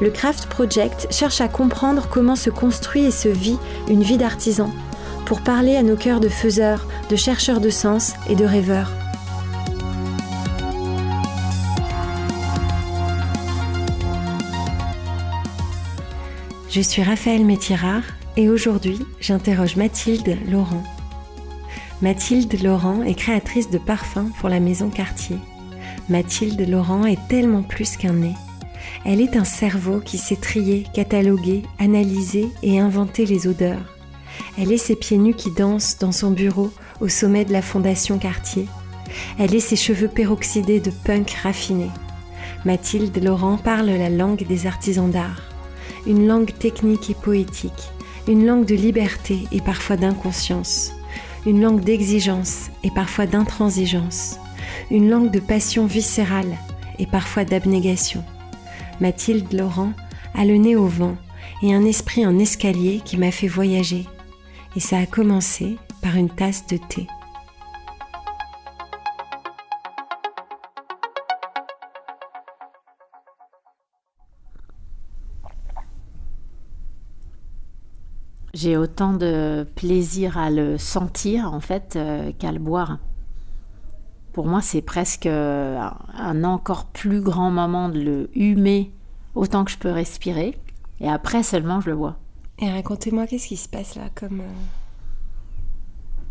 le Craft Project cherche à comprendre comment se construit et se vit une vie d'artisan pour parler à nos cœurs de faiseurs, de chercheurs de sens et de rêveurs. Je suis Raphaël Métirard et aujourd'hui j'interroge Mathilde Laurent. Mathilde Laurent est créatrice de parfums pour la maison Cartier. Mathilde Laurent est tellement plus qu'un nez. Elle est un cerveau qui sait trier, cataloguer, analyser et inventer les odeurs. Elle est ses pieds nus qui dansent dans son bureau au sommet de la fondation Cartier. Elle est ses cheveux peroxydés de punk raffiné. Mathilde Laurent parle la langue des artisans d'art. Une langue technique et poétique. Une langue de liberté et parfois d'inconscience. Une langue d'exigence et parfois d'intransigeance. Une langue de passion viscérale et parfois d'abnégation. Mathilde Laurent a le nez au vent et un esprit en escalier qui m'a fait voyager et ça a commencé par une tasse de thé. J'ai autant de plaisir à le sentir en fait euh, qu'à le boire. Pour moi, c'est presque euh, un encore plus grand moment de le humer autant que je peux respirer. Et après seulement, je le bois. Et racontez-moi, qu'est-ce qui se passe là comme... Euh,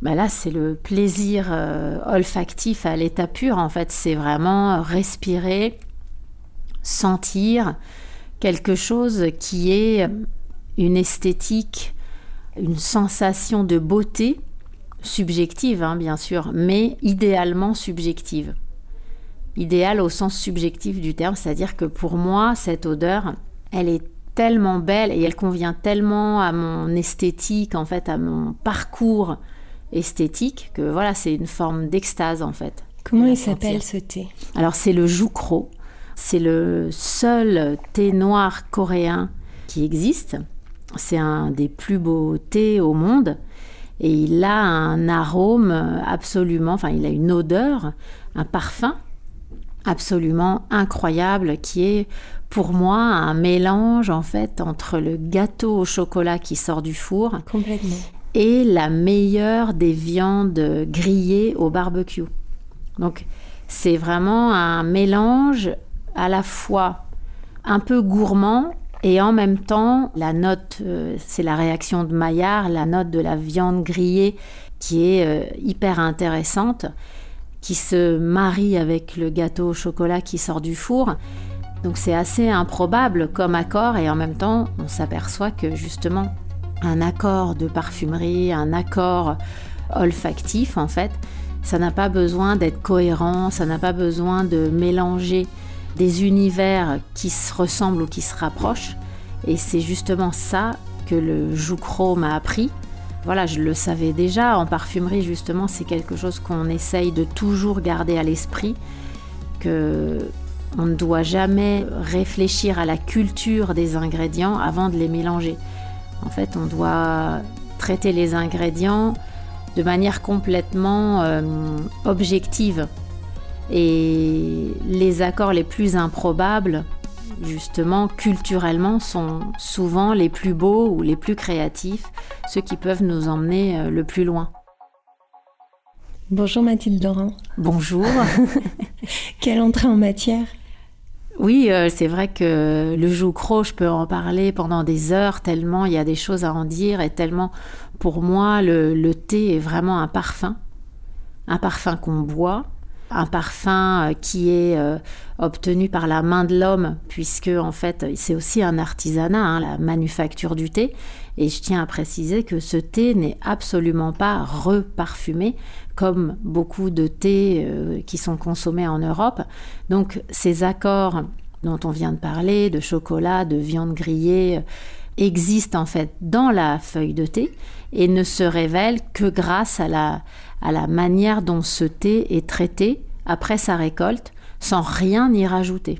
bah là, c'est le plaisir euh, olfactif à l'état pur. En fait, c'est vraiment respirer, sentir quelque chose qui est une esthétique, une sensation de beauté subjective, hein, bien sûr, mais idéalement subjective. Idéal au sens subjectif du terme, c'est-à-dire que pour moi, cette odeur, elle est tellement belle et elle convient tellement à mon esthétique, en fait, à mon parcours esthétique, que voilà, c'est une forme d'extase, en fait. Comment il s'appelle ce thé? Alors, c'est le Joukro. C'est le seul thé noir coréen qui existe. C'est un des plus beaux thés au monde. Et il a un arôme absolument, enfin, il a une odeur, un parfum absolument incroyable qui est pour moi un mélange en fait entre le gâteau au chocolat qui sort du four Complètement. et la meilleure des viandes grillées au barbecue. Donc c'est vraiment un mélange à la fois un peu gourmand et en même temps la note, euh, c'est la réaction de Maillard, la note de la viande grillée qui est euh, hyper intéressante, qui se marie avec le gâteau au chocolat qui sort du four. Donc c'est assez improbable comme accord et en même temps on s'aperçoit que justement un accord de parfumerie, un accord olfactif en fait, ça n'a pas besoin d'être cohérent, ça n'a pas besoin de mélanger des univers qui se ressemblent ou qui se rapprochent. Et c'est justement ça que le Joucro m'a appris. Voilà, je le savais déjà, en parfumerie justement, c'est quelque chose qu'on essaye de toujours garder à l'esprit, que on ne doit jamais réfléchir à la culture des ingrédients avant de les mélanger. En fait, on doit traiter les ingrédients de manière complètement euh, objective. Et les accords les plus improbables, justement, culturellement, sont souvent les plus beaux ou les plus créatifs, ceux qui peuvent nous emmener euh, le plus loin. Bonjour Mathilde Laurent. Bonjour. Quelle entrée en matière? Oui, euh, c'est vrai que le joucro, je peux en parler pendant des heures, tellement il y a des choses à en dire, et tellement pour moi, le, thé est vraiment un parfum, un parfum qu'on boit, un parfum euh, qui est euh, obtenu par la main de l'homme, puisque en fait c'est aussi un artisanat, hein, la manufacture du thé. Et je tiens à préciser que ce thé n'est absolument pas reparfumé, comme beaucoup de thés euh, qui sont consommés en Europe. Donc ces accords dont on vient de parler, de chocolat, de viande grillée, existe en fait dans la feuille de thé et ne se révèle que grâce à la, à la manière dont ce thé est traité après sa récolte, sans rien y rajouter.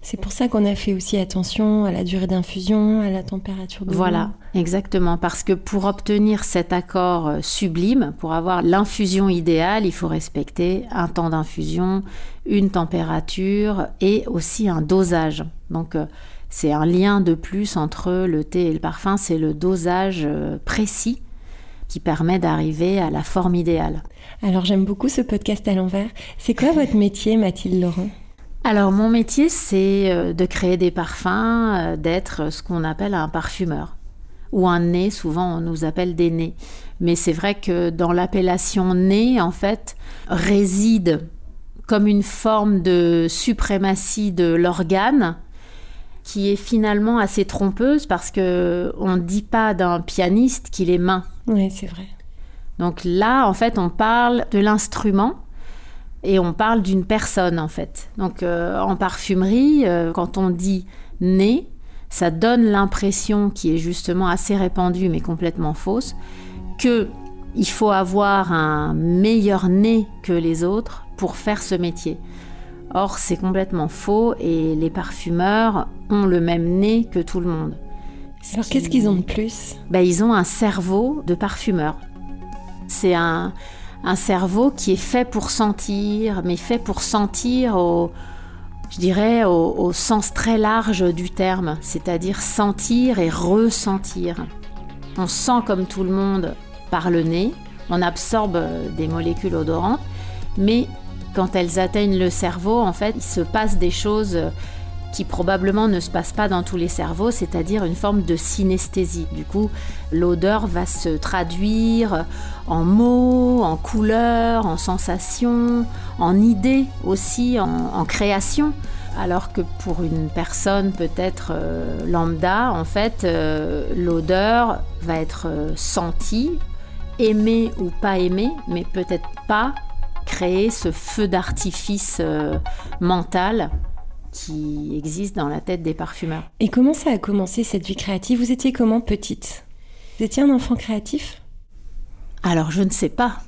C'est pour ça qu'on a fait aussi attention à la durée d'infusion, à la température de Voilà, exactement. Parce que pour obtenir cet accord euh, sublime, pour avoir l'infusion idéale, il faut respecter un temps d'infusion, une température et aussi un dosage. Donc, euh, c'est un lien de plus entre le thé et le parfum, c'est le dosage euh, précis qui permet d'arriver à la forme idéale. Alors j'aime beaucoup ce podcast à l'envers. C'est quoi votre métier, Mathilde Laurent? Alors mon métier, c'est euh, de créer des parfums, euh, d'être ce qu'on appelle un parfumeur ou un nez. Souvent, on nous appelle des nez. Mais c'est vrai que dans l'appellation nez, en fait, réside comme une forme de suprématie de l'organe qui est finalement assez trompeuse parce que on ne dit pas d'un pianiste qu'il est main. Oui, c'est vrai. Donc là, en fait, on parle de l'instrument et on parle d'une personne en fait. Donc euh, en parfumerie, euh, quand on dit nez, ça donne l'impression qui est justement assez répandue mais complètement fausse que il faut avoir un meilleur nez que les autres pour faire ce métier. Or, c'est complètement faux et les parfumeurs ont le même nez que tout le monde. Alors, qu'est-ce qu'ils ont de plus? Ben, Ils ont un cerveau de parfumeur. C'est un, un cerveau qui est fait pour sentir, mais fait pour sentir au, je dirais, au, sens très large du terme, c'est-à-dire sentir et ressentir. On sent comme tout le monde par le nez, on absorbe des molécules odorantes, mais quand elles atteignent le cerveau, en fait, il se passe des choses qui probablement ne se passe pas dans tous les cerveaux, c'est-à-dire une forme de synesthésie. Du coup, l'odeur va se traduire en mots, en couleurs, en sensations, en idées aussi, en, création. Alors que pour une personne peut-être euh, lambda, en fait, euh, l'odeur va être euh, sentie, aimée ou pas aimée, mais peut-être pas créer ce feu d'artifice mental qui existe dans la tête des parfumeurs. Et comment ça a commencé cette vie créative? Vous étiez comment petite? Vous étiez un enfant créatif? Alors je ne sais pas.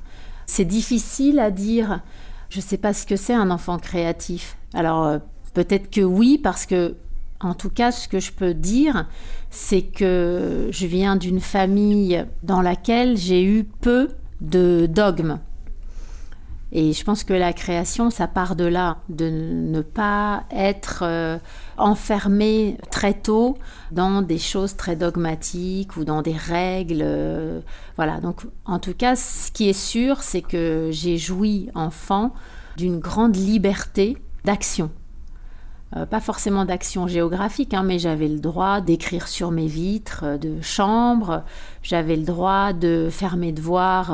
C'est difficile à dire. Je ne sais pas ce que c'est un enfant créatif. Alors euh, peut-être que oui, parce que en tout cas, ce que je peux dire, c'est que je viens d'une famille dans laquelle j'ai eu peu de dogmes. Et je pense que la création, ça part de là, de ne pas être euh, enfermé très tôt dans des choses très dogmatiques ou dans des règles. Euh, voilà, donc en tout cas, ce qui est sûr, c'est que j'ai joui enfant d'une grande liberté d'action. Euh, pas forcément d'action géographique, hein, mais j'avais le droit d'écrire sur mes vitres de chambre, j'avais le droit de faire mes devoirs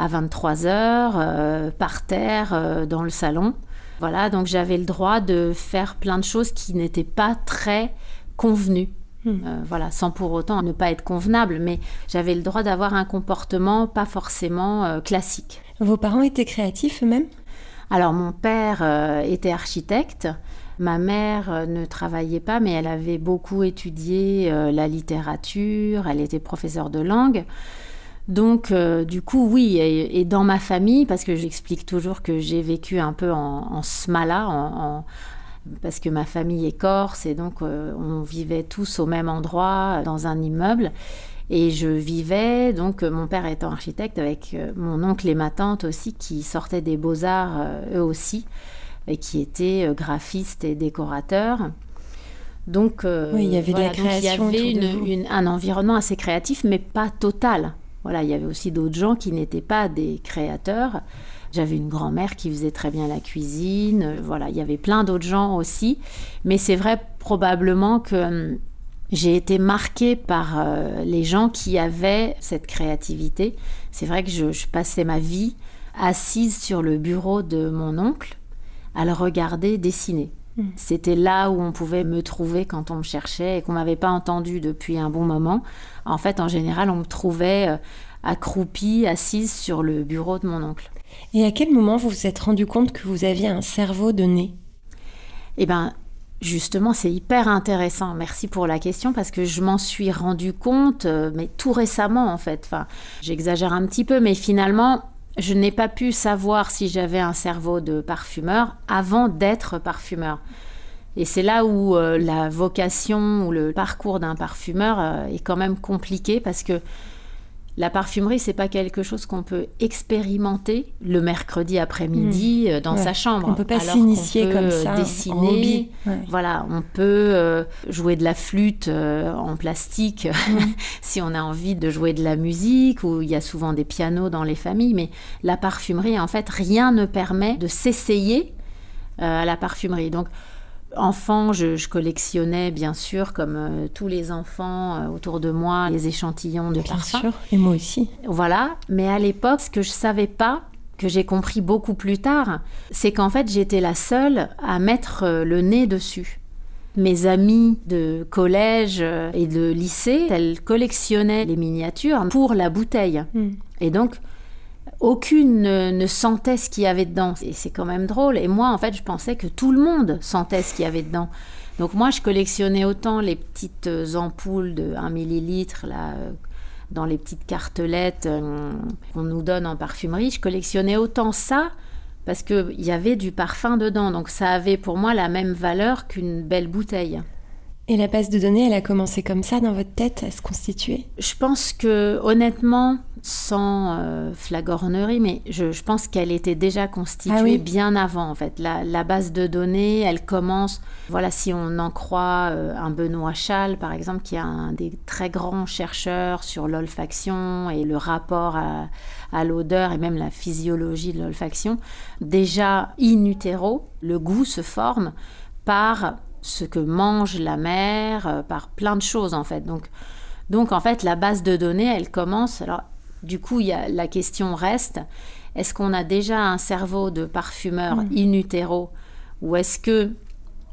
à 23 heures, euh, par terre, euh, dans le salon. Voilà, donc j'avais le droit de faire plein de choses qui n'étaient pas très convenues. Hmm. Euh, voilà, sans pour autant ne pas être convenable, mais j'avais le droit d'avoir un comportement pas forcément classique. Vos parents étaient créatifs eux-mêmes? Alors mon père était architecte, ma mère ne travaillait pas, mais elle avait beaucoup étudié la littérature, elle était professeure de langue. Donc, euh, du coup, oui, et, dans ma famille, parce que j'explique toujours que j'ai vécu un peu en, smala, parce que ma famille est corse, et donc euh, on vivait tous au même endroit, dans un immeuble. Et je vivais, donc mon père étant architecte, avec euh, mon oncle et ma tante aussi, qui sortaient des beaux-arts eux aussi, et qui étaient graphistes et décorateurs. Donc, oui, il y avait de la création. Il y avait un environnement assez créatif, mais pas total. Voilà, il y avait aussi d'autres gens qui n'étaient pas des créateurs. J'avais une grand-mère qui faisait très bien la cuisine. Voilà, il y avait plein d'autres gens aussi. Mais c'est vrai probablement que hum, j'ai été marquée par euh, les gens qui avaient cette créativité. C'est vrai que je, passais ma vie assise sur le bureau de mon oncle à le regarder dessiner. Mmh. C'était là où on pouvait me trouver quand on me cherchait et qu'on m'avait pas entendu depuis un bon moment. En fait, en général, on me trouvait euh, accroupie, assise sur le bureau de mon oncle. Et à quel moment vous vous êtes rendu compte que vous aviez un cerveau de nez? Eh bien, Justement, c'est hyper intéressant. Merci pour la question parce que je m'en suis rendu compte, euh, mais tout récemment en fait. Enfin, j'exagère un petit peu, mais finalement, je n'ai pas pu savoir si j'avais un cerveau de parfumeur avant d'être parfumeur. Et c'est là où euh, la vocation ou le parcours d'un parfumeur euh, est quand même compliqué parce que la parfumerie, c'est pas quelque chose qu'on peut expérimenter le mercredi après-midi hmm. euh, dans sa chambre. On peut pas s'initier comme ça. Dessiner, voilà, on peut euh, jouer de la flûte euh, en plastique hmm. si on a envie de jouer de la musique. Ou il y a souvent des pianos dans les familles, mais la parfumerie, en fait, rien ne permet de s'essayer à la parfumerie. Donc Enfant, je, collectionnais bien sûr, comme euh, tous les enfants euh, autour de moi, les échantillons de bien parfums. Sûr. Et moi aussi. Voilà. Mais à l'époque, ce que je savais pas, que j'ai compris beaucoup plus tard, c'est qu'en fait, j'étais la seule à mettre euh, le nez dessus. Mes amies de collège et de lycée, elles collectionnaient les miniatures pour la bouteille. Hmm. Et donc, aucune ne, sentait ce qu'il y avait dedans. Et c'est quand même drôle. Et moi, en fait, je pensais que tout le monde sentait ce qu'il y avait dedans. Donc moi, je collectionnais autant les petites ampoules de 1 millilitre, là, euh, dans les petites cartelettes euh, qu'on nous donne en parfumerie. Je collectionnais autant ça parce qu'il y avait du parfum dedans. Donc ça avait pour moi la même valeur qu'une belle bouteille. Et la base de données, elle a commencé comme ça dans votre tête à se constituer? Je pense que honnêtement, sans euh, flagornerie, mais je, pense qu'elle était déjà constituée ah bien avant en fait. La, base de données, elle commence, voilà, si on en croit euh, un Benoît Chal par exemple, qui est un des très grands chercheurs sur l'olfaction et le rapport à, à l'odeur et même la physiologie de l'olfaction, déjà in utero, le goût se forme par ce que mange la mère, euh, par plein de choses en fait. Donc, donc en fait, la base de données, elle commence. Alors, du coup, y a, la question reste est-ce qu'on a déjà un cerveau de parfumeur mm. in utero ou est-ce que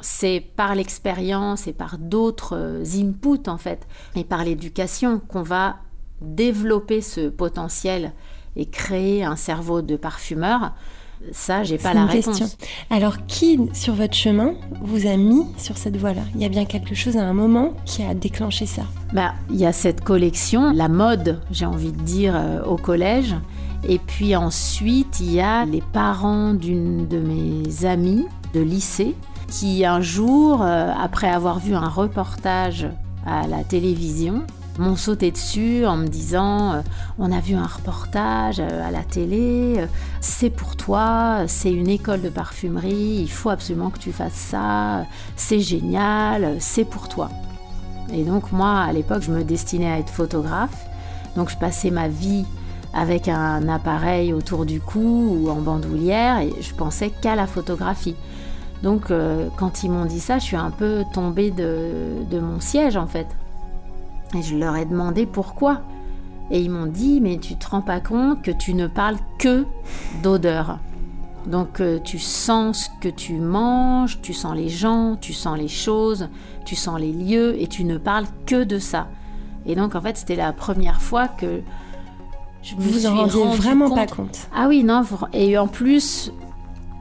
c'est par l'expérience et par d'autres euh, inputs en fait et par l'éducation qu'on va développer ce potentiel et créer un cerveau de parfumeur ça, j'ai pas la réponse. Question. Alors, qui sur votre chemin vous a mis sur cette voie-là? Il y a bien quelque chose à un moment qui a déclenché ça. Bah, il y a cette collection, la mode, j'ai envie de dire, euh, au collège. Et puis ensuite, il y a les parents d'une de mes amies de lycée qui un jour, euh, après avoir vu un reportage à la télévision, m'ont sauté dessus en me disant euh, on a vu un reportage euh, à la télé, euh, c'est pour toi, c'est une école de parfumerie, il faut absolument que tu fasses ça, c'est génial, c'est pour toi. Et donc moi à l'époque je me destinais à être photographe, donc je passais ma vie avec un appareil autour du cou ou en bandoulière et je pensais qu'à la photographie. Donc quand ils m'ont dit ça, je suis un peu tombée de mon siège en fait. Et je leur ai demandé pourquoi. Et ils m'ont dit, mais tu te rends pas compte que tu ne parles que d'odeur. Donc euh, tu sens ce que tu manges, tu sens les gens, tu sens les choses, tu sens les lieux et tu ne parles que de ça. Et donc en fait c'était la première fois que je me Vous suis en vraiment pas compte. Ah oui non et en plus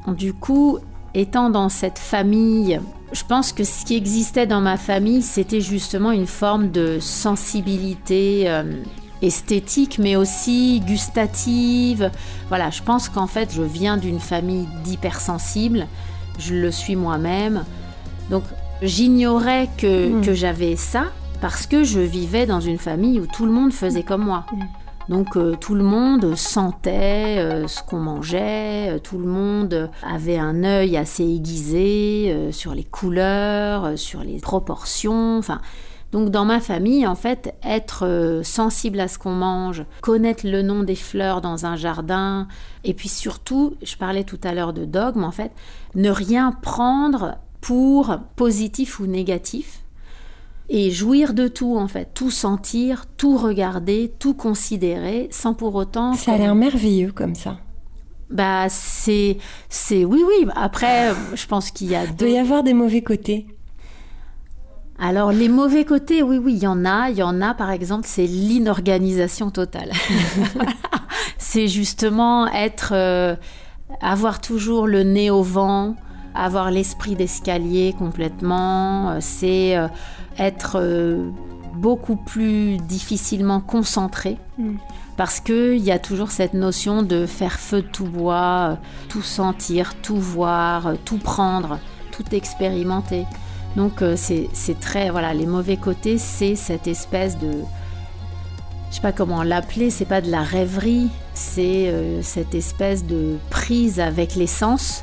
du coup étant dans cette famille je pense que ce qui existait dans ma famille, c'était justement une forme de sensibilité euh, esthétique, mais aussi gustative. Voilà, je pense qu'en fait, je viens d'une famille d'hypersensibles. Je le suis moi-même. Donc, j'ignorais que, mmh. que j'avais ça parce que je vivais dans une famille où tout le monde faisait comme moi. Mmh. Donc euh, tout le monde sentait euh, ce qu'on mangeait, euh, tout le monde avait un œil assez aiguisé sur les couleurs, sur les proportions, enfin. Donc dans ma famille, en fait, être sensible à ce qu'on mange, connaître le nom des fleurs dans un jardin, et puis surtout, je parlais tout à l'heure de dogme, en fait, ne rien prendre pour positif ou négatif, et jouir de tout en fait, tout sentir, tout regarder, tout considérer, sans pour autant. Ça a l'air merveilleux comme ça. Bah c'est c'est oui oui. Après, je pense qu'il y a. Il doit y avoir des mauvais côtés. Alors les mauvais côtés, oui oui, il y en a. Il y en a par exemple, c'est l'inorganisation totale. c'est justement être, euh, avoir toujours le nez au vent avoir l'esprit d'escalier complètement, euh, c'est euh, être euh, beaucoup plus difficilement concentré. Mm. Parce qu'il y a toujours cette notion de faire feu de tout bois, tout sentir, tout voir, tout prendre, tout expérimenter. Donc c'est très... Voilà, les mauvais côtés, c'est cette espèce de... Je sais pas comment l'appeler, c'est pas de la rêverie, c'est cette espèce de prise avec les sens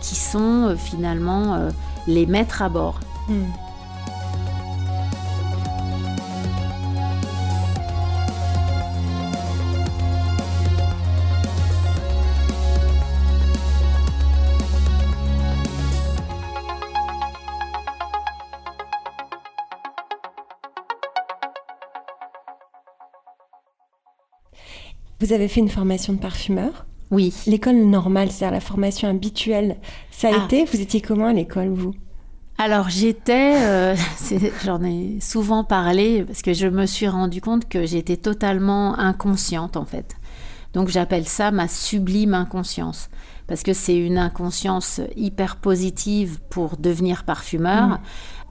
qui sont euh, finalement euh, les maîtres à bord. Hmm. Vous avez fait une formation de parfumeur oui. L'école normale, c'est-à-dire la formation habituelle, ça a Ah. été Vous étiez comment à l'école, vous? Alors j'étais, euh, j'en ai souvent parlé parce que je me suis rendu compte que j'étais totalement inconsciente en fait. Donc j'appelle ça ma sublime inconscience parce que c'est une inconscience hyper positive pour devenir parfumeur. Mm.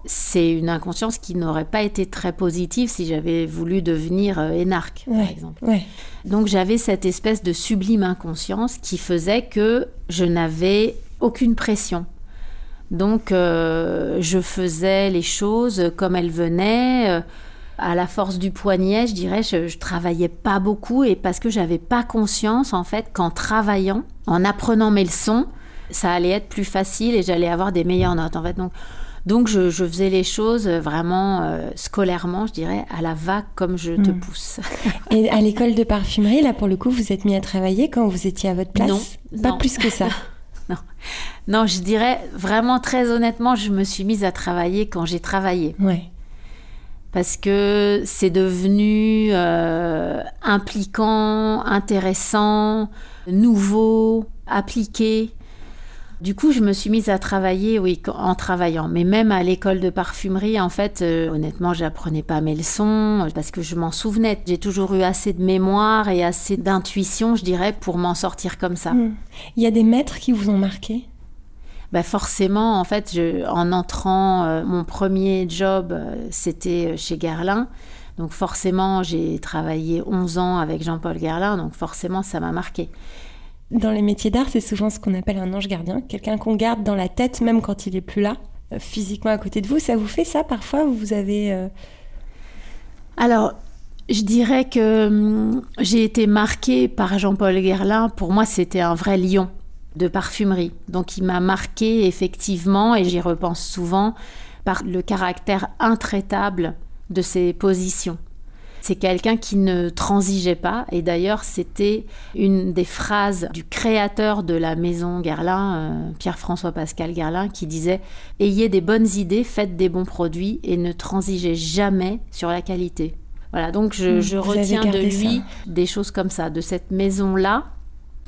C'est une inconscience qui n'aurait pas été très positive si j'avais voulu devenir euh, énarque, par exemple. Ouais. Donc j'avais cette espèce de sublime inconscience qui faisait que je n'avais aucune pression. Donc euh, je faisais les choses comme elles venaient. euh, à la force du poignet, je dirais, je, je travaillais pas beaucoup et parce que j'avais pas conscience en fait qu'en travaillant, en apprenant mes leçons, ça allait être plus facile et j'allais avoir des meilleures notes en fait. Donc, donc je, je faisais les choses vraiment euh, scolairement, je dirais, à la vague comme je te Mm. pousse. Et à l'école de parfumerie, là, pour le coup, vous êtes mis à travailler quand vous étiez à votre place? Non, Pas non. plus que ça. Non, je dirais vraiment très honnêtement, je me suis mise à travailler quand j'ai travaillé. Ouais. Parce que c'est devenu euh, impliquant, intéressant, nouveau, appliqué. Du coup, je me suis mise à travailler, oui, en travaillant. Mais même à l'école de parfumerie, en fait, euh, honnêtement, j'apprenais pas mes leçons euh, parce que je m'en souvenais. J'ai toujours eu assez de mémoire et assez d'intuition, je dirais, pour m'en sortir comme ça. Hmm. Il y a des maîtres qui vous ont marqué? Bah forcément, en fait, je- en entrant, euh, mon premier job, euh, c'était chez Guerlain. Donc forcément, j'ai travaillé 11 ans avec Jean-Paul Guerlain, donc forcément, ça m'a marqué. Dans les métiers d'art, c'est souvent ce qu'on appelle un ange gardien, quelqu'un qu'on garde dans la tête même quand il est plus là, euh, physiquement à côté de vous. Ça vous fait ça parfois ou Vous avez euh, Alors, je dirais que hum, j'ai été marquée par Jean-Paul Guerlain. Pour moi, c'était un vrai lion de parfumerie. Donc, il m'a marqué effectivement, et j'y repense souvent, par le caractère intraitable de ses positions. C'est quelqu'un qui ne transigeait pas, et d'ailleurs, c'était une des phrases du créateur de la maison Guerlain, euh, Pierre-François Pascal Guerlain, qui disait Ayez des bonnes idées, faites des bons produits et ne transigez jamais sur la qualité. Voilà, donc je, Mm, avez retiens de lui ça. des choses comme ça, de cette maison-là.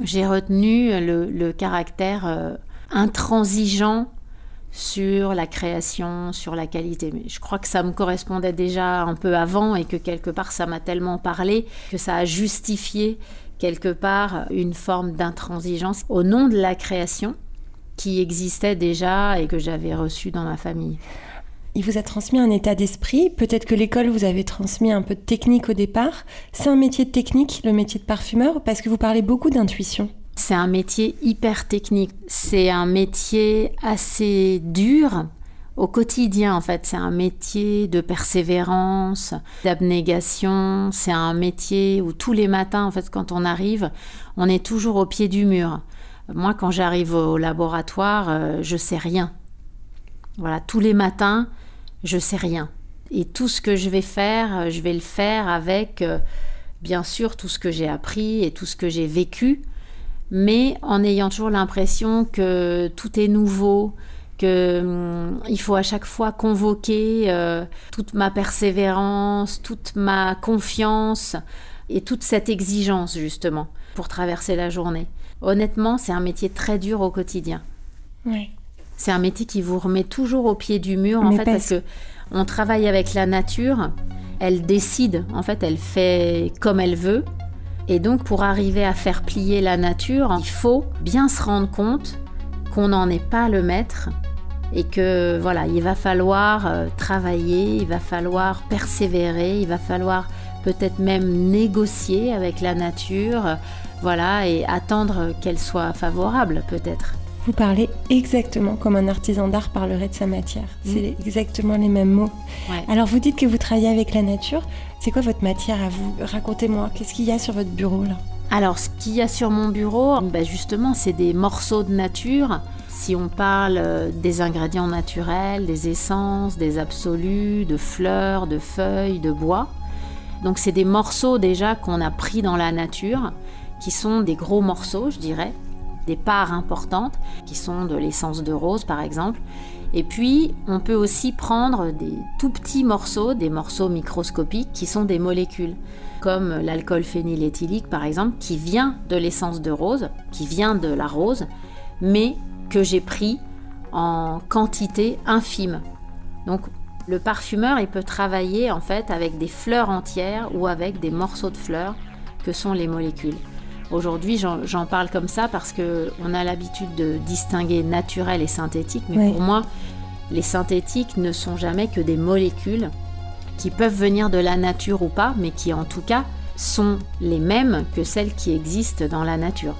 J'ai retenu le, le caractère euh, intransigeant sur la création, sur la qualité. Mais je crois que ça me correspondait déjà un peu avant et que quelque part ça m'a tellement parlé que ça a justifié quelque part une forme d'intransigeance au nom de la création qui existait déjà et que j'avais reçue dans ma famille. Il vous a transmis un état d'esprit. Peut-être que l'école vous avait transmis un peu de technique au départ. C'est un métier de technique, le métier de parfumeur, parce que vous parlez beaucoup d'intuition. C'est un métier hyper technique. C'est un métier assez dur au quotidien, en fait. C'est un métier de persévérance, d'abnégation. C'est un métier où tous les matins, en fait, quand on arrive, on est toujours au pied du mur. Moi, quand j'arrive au laboratoire, euh, je sais rien. Voilà, tous les matins, je sais rien. Et tout ce que je vais faire, euh, je vais le faire avec, euh, bien sûr, tout ce que j'ai appris et tout ce que j'ai vécu mais en ayant toujours l'impression que tout est nouveau, que hum, il faut à chaque fois convoquer euh, toute ma persévérance, toute ma confiance et toute cette exigence justement pour traverser la journée. Honnêtement, c'est un métier très dur au quotidien. Ouais. C'est un métier qui vous remet toujours au pied du mur, en fait, parce- parce que on travaille avec la nature. Elle décide, en fait, elle fait comme elle veut. Et donc, pour arriver à faire plier la nature, il faut bien se rendre compte qu'on n'en est pas le maître et que voilà, il va falloir euh, travailler, il va falloir persévérer, il va falloir peut-être même négocier avec la nature, voilà, et attendre qu'elle soit favorable peut-être. Vous parlez exactement comme un artisan d'art parlerait de sa matière. Mm. C'est exactement les mêmes mots. Alors vous dites que vous travaillez avec la nature. C'est quoi votre matière à vous? Racontez-moi. Qu'est-ce qu'il y a sur votre bureau là? Alors ce qu'il y a sur mon bureau, ben justement, c'est des morceaux de nature. Si on parle euh, des ingrédients naturels, des essences, des absolus, de fleurs, de feuilles, de bois. Donc c'est des morceaux déjà qu'on a pris dans la nature, qui sont des gros morceaux, je dirais, des parts importantes, qui sont de l'essence de rose par exemple. Et puis, on peut aussi prendre des tout petits morceaux, des morceaux microscopiques, qui sont des molécules, comme l'alcool phényléthylique par exemple, qui vient de l'essence de rose, qui vient de la rose, mais que j'ai pris en quantité infime. Donc, le parfumeur, il peut travailler en fait avec des fleurs entières ou avec des morceaux de fleurs que sont les molécules. Aujourd'hui, j'en parle comme ça parce qu'on a l'habitude de distinguer naturel et synthétique, mais pour moi, les synthétiques ne sont jamais que des molécules qui peuvent venir de la nature ou pas, mais qui en tout cas sont les mêmes que celles qui existent dans la nature.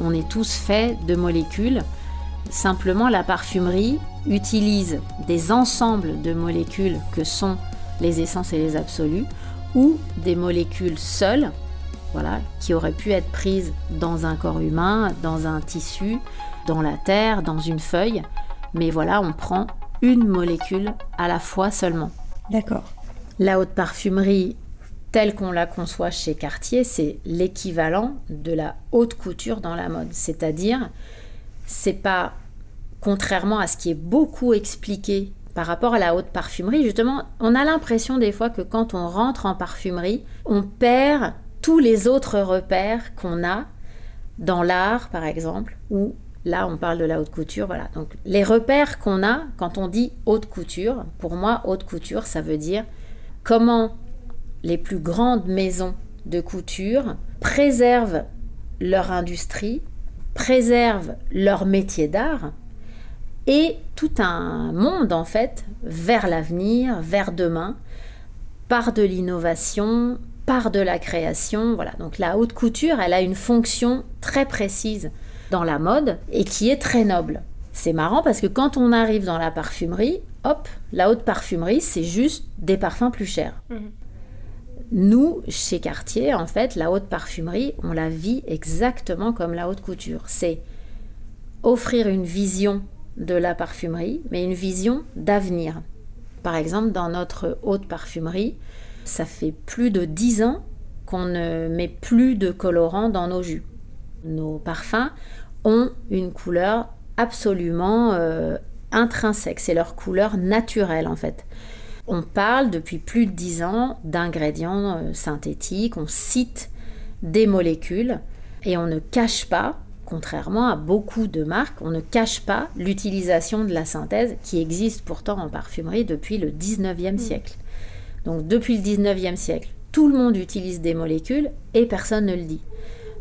On est tous faits de molécules. Simplement, la parfumerie utilise des ensembles de molécules que sont les essences et les absolus, ou des molécules seules voilà, qui aurait pu être prise dans un corps humain, dans un tissu, dans la terre, dans une feuille. Mais voilà, on prend une molécule à la fois seulement. D'accord. La haute parfumerie, telle qu'on la conçoit chez Cartier, c'est l'équivalent de la haute couture dans la mode. C'est-à-dire, c'est pas contrairement à ce qui est beaucoup expliqué par rapport à la haute parfumerie, justement, on a l'impression des fois que quand on rentre en parfumerie, on perd tous les autres repères qu'on a dans l'art, par exemple, où là on parle de la haute couture, voilà. Donc les repères qu'on a quand on dit haute couture, pour moi haute couture, ça veut dire comment les plus grandes maisons de couture préservent leur industrie, préservent leur métier d'art et tout un monde en fait vers l'avenir, vers demain, par de l'innovation, part de la création. Voilà. Donc la haute couture, elle a une fonction très précise dans la mode et qui est très noble. C'est marrant parce que quand on arrive dans la parfumerie, hop, la haute parfumerie, c'est juste des parfums plus chers. Mhm. Nous, chez Cartier, en fait, la haute parfumerie, on la vit exactement comme la haute couture. C'est offrir une vision de la parfumerie, mais une vision d'avenir. Par exemple, dans notre haute parfumerie, ça fait plus de dix ans qu'on ne met plus de colorant dans nos jus. Nos parfums ont une couleur absolument euh, intrinsèque, c'est leur couleur naturelle en fait. On parle depuis plus de dix ans d'ingrédients euh, synthétiques, on cite des molécules et on ne cache pas, contrairement à beaucoup de marques, on ne cache pas l'utilisation de la synthèse qui existe pourtant en parfumerie depuis le 19e mmh. siècle. Donc depuis le 19e siècle, tout le monde utilise des molécules et personne ne le dit.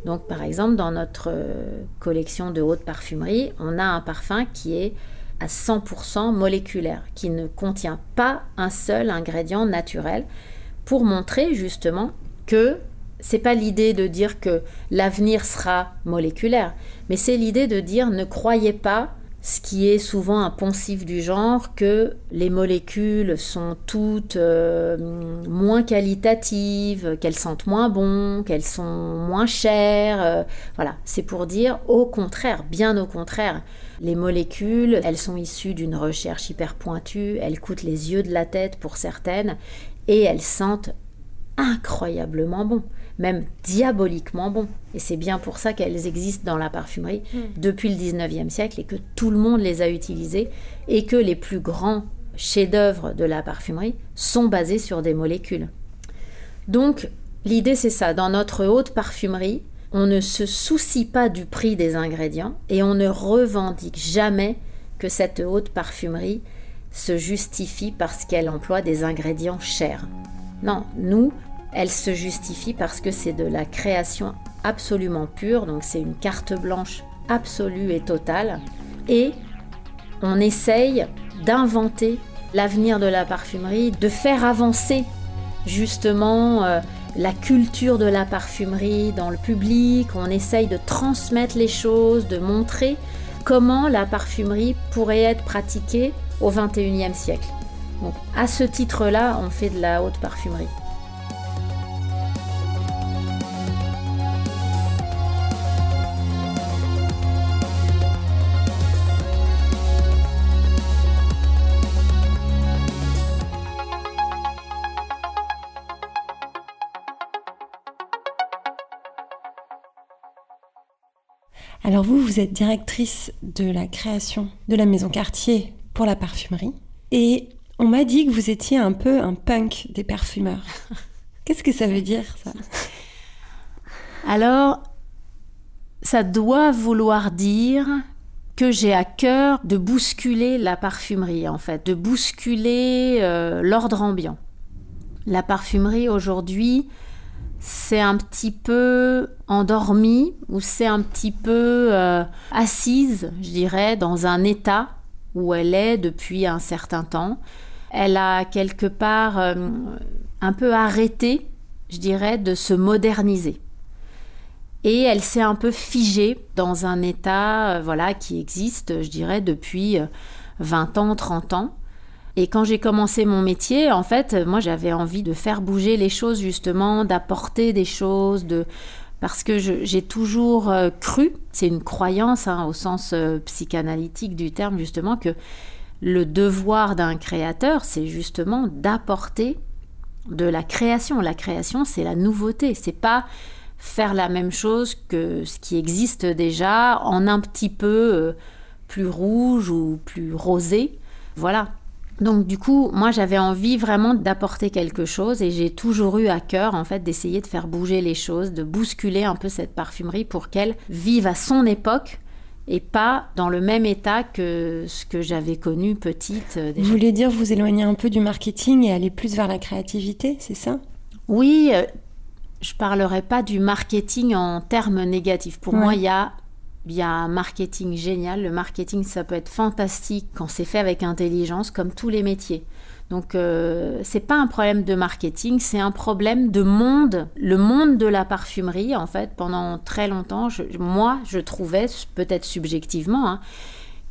Donc par exemple, dans notre euh, collection de haute parfumerie, on a un parfum qui est à 100% moléculaire, qui ne contient pas un seul ingrédient naturel, pour montrer justement que c'est pas l'idée de dire que l'avenir sera moléculaire, mais c'est l'idée de dire ne croyez pas ce qui est souvent un poncif du genre que les molécules sont toutes euh, moins qualitatives, qu'elles sentent moins bon, qu'elles sont moins chères. Euh, voilà, c'est pour dire au contraire, bien au contraire. Les molécules, elles sont issues d'une recherche hyper pointue, elles coûtent les yeux de la tête pour certaines et elles sentent incroyablement bon même diaboliquement bon. Et c'est bien pour ça qu'elles existent dans la parfumerie hmm. depuis le 19e siècle et que tout le monde les a utilisées et que les plus grands chefs-d'œuvre de la parfumerie sont basés sur des molécules. Donc, l'idée c'est ça. Dans notre haute parfumerie, on ne se soucie pas du prix des ingrédients et on ne revendique jamais que cette haute parfumerie se justifie parce qu'elle emploie des ingrédients chers. Non, nous, elle se justifie parce que c'est de la création absolument pure, donc c'est une carte blanche absolue et totale. et on essaye d'inventer l'avenir de la parfumerie, de faire avancer justement euh, la culture de la parfumerie dans le public, on essaye de transmettre les choses, de montrer comment la parfumerie pourrait être pratiquée au XXIe siècle. Donc à ce titre-là, on fait de la haute parfumerie. Alors vous, vous êtes directrice de la création de la maison Cartier pour la parfumerie. Et on m'a dit que vous étiez un peu un punk des parfumeurs. Qu'est-ce que ça veut dire ça? Alors, ça doit vouloir dire que j'ai à cœur de bousculer la parfumerie, en fait, de bousculer euh, l'ordre ambiant. La parfumerie aujourd'hui, c'est un petit peu endormi ou c'est un petit peu euh, assise, je dirais, dans un état où elle est depuis un certain temps. Elle a quelque part euh, un peu arrêté, je dirais, de se moderniser. Et elle s'est un peu figée dans un état euh, voilà, qui existe, je dirais, depuis 20 ans, 30 ans. Et quand j'ai commencé mon métier, en fait, moi j'avais envie de faire bouger les choses justement, d'apporter des choses, de parce que j'ai toujours euh, cru, c'est une croyance hein, au sens euh, psychanalytique du terme justement, que le devoir d'un créateur, c'est justement d'apporter de la création. La création, c'est la nouveauté, c'est pas faire la même chose que ce qui existe déjà en un petit peu euh, plus rouge ou plus rosé. Voilà. Donc du coup, moi j'avais envie vraiment d'apporter quelque chose et j'ai toujours eu à cœur en fait d'essayer de faire bouger les choses, de bousculer un peu cette parfumerie pour qu'elle vive à son époque et pas dans le même état que ce que j'avais connu petite. Euh, vous voulez dire vous éloigner un peu du marketing et aller plus vers la créativité, c'est ça? Oui, euh, je parlerai pas du marketing en termes négatifs. Pour moi, il y a il y a un marketing génial. Le marketing, ça peut être fantastique quand c'est fait avec intelligence, comme tous les métiers. Donc, euh, c'est pas un problème de marketing, c'est un problème de monde. Le monde de la parfumerie, en fait, pendant très longtemps, moi, je trouvais, peut-être subjectivement, hein,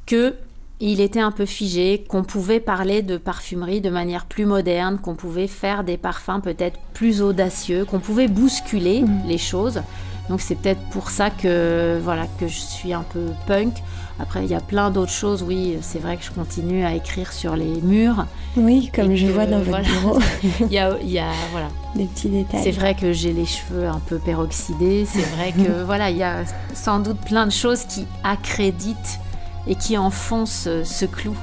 que il était un peu figé, qu'on pouvait parler de parfumerie de manière plus moderne, qu'on pouvait faire des parfums peut-être plus audacieux, qu'on pouvait bousculer mmh. les choses. Donc c'est peut-être pour ça que voilà que je suis un peu punk. Après il y a plein d'autres choses. Oui, c'est vrai que je continue à écrire sur les murs. Oui, comme je vois dans votre bureau. il, y a, il y a voilà des petits détails. C'est vrai que j'ai les cheveux un peu peroxydés. C'est vrai que voilà il y a sans doute plein de choses qui accréditent et qui enfoncent ce clou.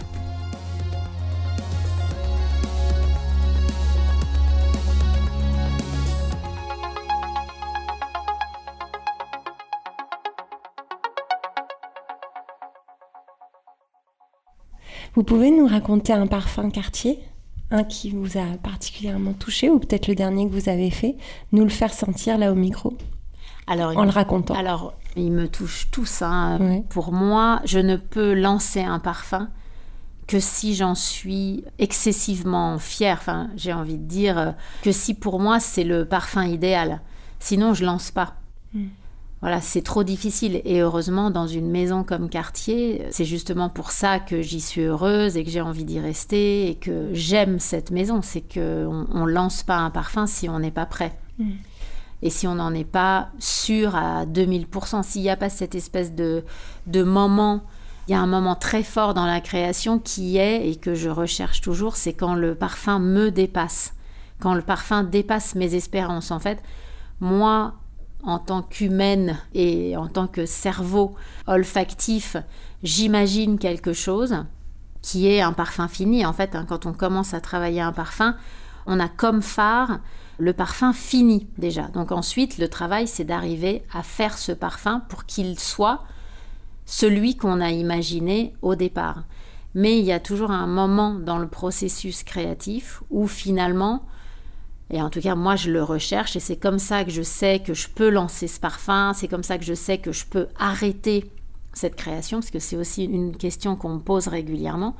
Vous pouvez nous raconter un parfum quartier un qui vous a particulièrement touché ou peut-être le dernier que vous avez fait, nous le faire sentir là au micro alors, en le racontant. Alors, il me touche tous. Hein. Pour moi, je ne peux lancer un parfum que si j'en suis excessivement fière. Enfin, j'ai envie de dire que si pour moi c'est le parfum idéal. Sinon, je lance pas. Hmm. Voilà, c'est trop difficile. Et heureusement, dans une maison comme Cartier, c'est justement pour ça que j'y suis heureuse et que j'ai envie d'y rester et que j'aime cette maison. C'est qu'on ne lance pas un parfum si on n'est pas prêt. Mm. Et si on n'en est pas sûr à 2000%, s'il n'y a pas cette espèce de, de moment, il y a un moment très fort dans la création qui est, et que je recherche toujours, c'est quand le parfum me dépasse. Quand le parfum dépasse mes espérances. En fait, moi, en tant qu'humaine et en tant que cerveau olfactif, j'imagine quelque chose qui est un parfum fini. En fait, hein, quand on commence à travailler un parfum, on a comme phare le parfum fini déjà. Donc ensuite, le travail, c'est d'arriver à faire ce parfum pour qu'il soit celui qu'on a imaginé au départ. Mais il y a toujours un moment dans le processus créatif où finalement, et en tout cas, moi, je le recherche et c'est comme ça que je sais que je peux lancer ce parfum, c'est comme ça que je sais que je peux arrêter cette création, parce que c'est aussi une question qu'on me pose régulièrement.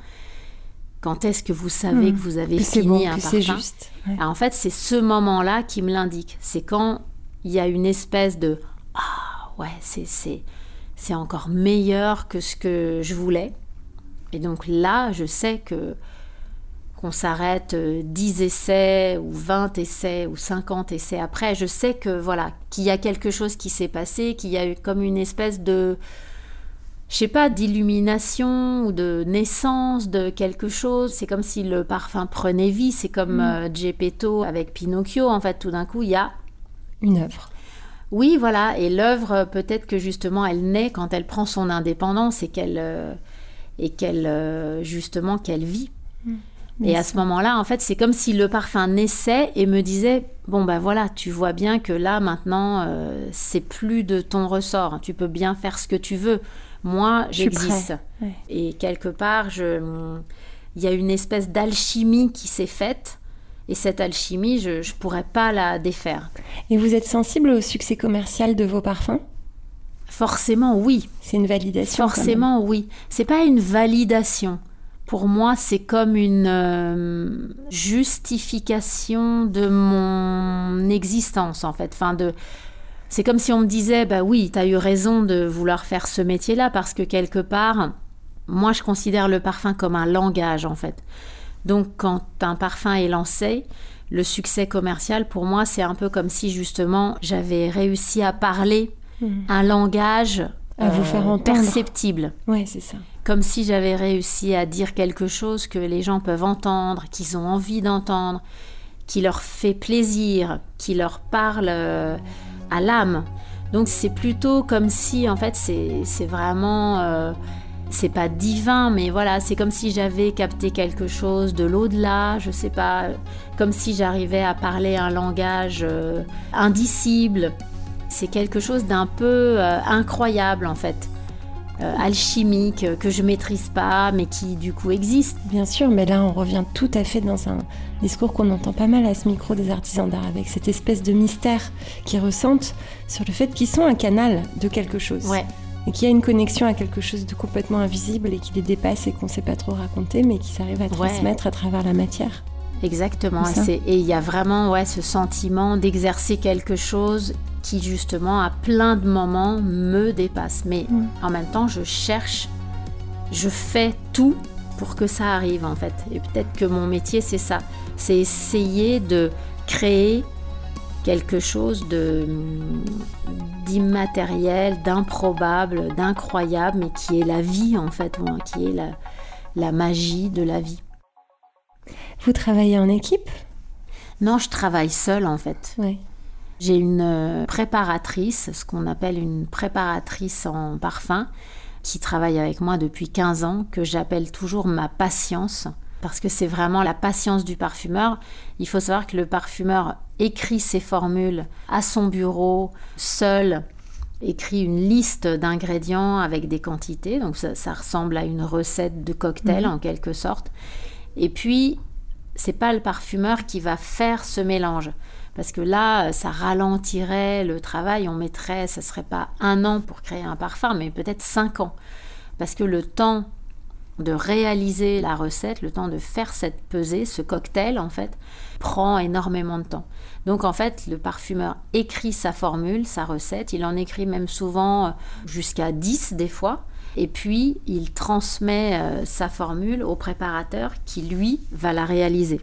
Quand est-ce que vous savez Hmm. que vous avez c'est fini bon, un parfum juste. Ouais. Ah, En fait, c'est ce moment-là qui me l'indique. C'est quand il y a une espèce de ah ouais, c'est c'est c'est encore meilleur que ce que je voulais. Et donc là, je sais que qu'on s'arrête euh, 10 essais ou 20 essais ou 50 essais après, je sais que voilà, qu'il y a quelque chose qui s'est passé, qu'il y a eu comme une espèce de je sais pas, d'illumination ou de naissance de quelque chose. C'est comme si le parfum prenait vie. C'est comme euh, Geppetto avec Pinocchio. En fait, tout d'un coup, il y a. Une œuvre. Oui, voilà. Et l'œuvre, euh, peut-être que justement, elle naît quand elle prend son indépendance et qu'elle. euh, et qu'elle. euh, justement, qu'elle vit. Et à ce moment-là, en fait, c'est comme si le parfum naissait et me disait Bon, ben voilà, tu vois bien que là, maintenant, euh, c'est plus de ton ressort. Tu peux bien faire ce que tu veux. Moi, j'existe. Ouais. Et quelque part, je... il y a une espèce d'alchimie qui s'est faite. Et cette alchimie, je ne pourrais pas la défaire. Et vous êtes sensible au succès commercial de vos parfums? Forcément, oui. C'est une validation. Forcément, oui. C'est pas une validation. Pour moi, c'est comme une euh, justification de mon existence, en fait. Enfin, de... C'est comme si on me disait, bah oui, tu as eu raison de vouloir faire ce métier-là, parce que quelque part, moi, je considère le parfum comme un langage, en fait. Donc, quand un parfum est lancé, le succès commercial, pour moi, c'est un peu comme si, justement, j'avais réussi à parler Mhm. un langage À vous faire entendre. perceptible. Ouais, c'est ça. Comme si j'avais réussi à dire quelque chose que les gens peuvent entendre, qu'ils ont envie d'entendre, qui leur fait plaisir, qui leur parle euh, à l'âme. Donc c'est plutôt comme si, en fait, c'est vraiment... euh, c'est pas divin, mais voilà, c'est comme si j'avais capté quelque chose de l'au-delà, je sais pas, comme si j'arrivais à parler un langage euh, indicible. C'est quelque chose d'un peu incroyable en fait, euh, alchimique, euh, que je maîtrise pas, mais qui du coup existe. Bien sûr, mais là, on revient tout à fait dans un discours qu'on entend pas mal à ce micro des artisans d'art, avec cette espèce de mystère qu'ils ressentent sur le fait qu'ils sont un canal de quelque chose. Ouais, Et qu'il y a une connexion à quelque chose de complètement invisible et qui les dépasse et qu'on sait pas trop raconter, mais qui s'arrive à Ouais. transmettre à travers la matière. exactement. Et il y a vraiment ouais, ce sentiment d'exercer quelque chose qui justement à plein de moments me dépasse. Mais Mm. en même temps, je cherche, je fais tout pour que ça arrive en fait. Et peut-être que mon métier, c'est ça. C'est essayer de créer quelque chose de d'immatériel, d'improbable, d'incroyable, mais qui est la vie en fait, ou, qui est la, la magie de la vie. Vous travaillez en équipe? Non, je travaille seule en fait. J'ai une euh, préparatrice, ce qu'on appelle une préparatrice en parfum, qui travaille avec moi depuis 15 ans, que j'appelle toujours ma patience, parce que c'est vraiment la patience du parfumeur. Il faut savoir que le parfumeur écrit ses formules à son bureau, seul, écrit une liste d'ingrédients avec des quantités, donc ça, ça ressemble à une recette de cocktail Mhm. en quelque sorte. Et puis, c'est pas le parfumeur qui va faire ce mélange. Parce que là, ça ralentirait le travail. On mettrait, ça serait pas un an pour créer un parfum, mais peut-être cinq ans. Parce que le temps de réaliser la recette, le temps de faire cette pesée, ce cocktail, en fait, prend énormément de temps. Donc, en fait, le parfumeur écrit sa formule, sa recette. Il en écrit même souvent euh, jusqu'à 10 des fois. Et puis, il transmet euh, sa formule au préparateur qui, lui, va la réaliser.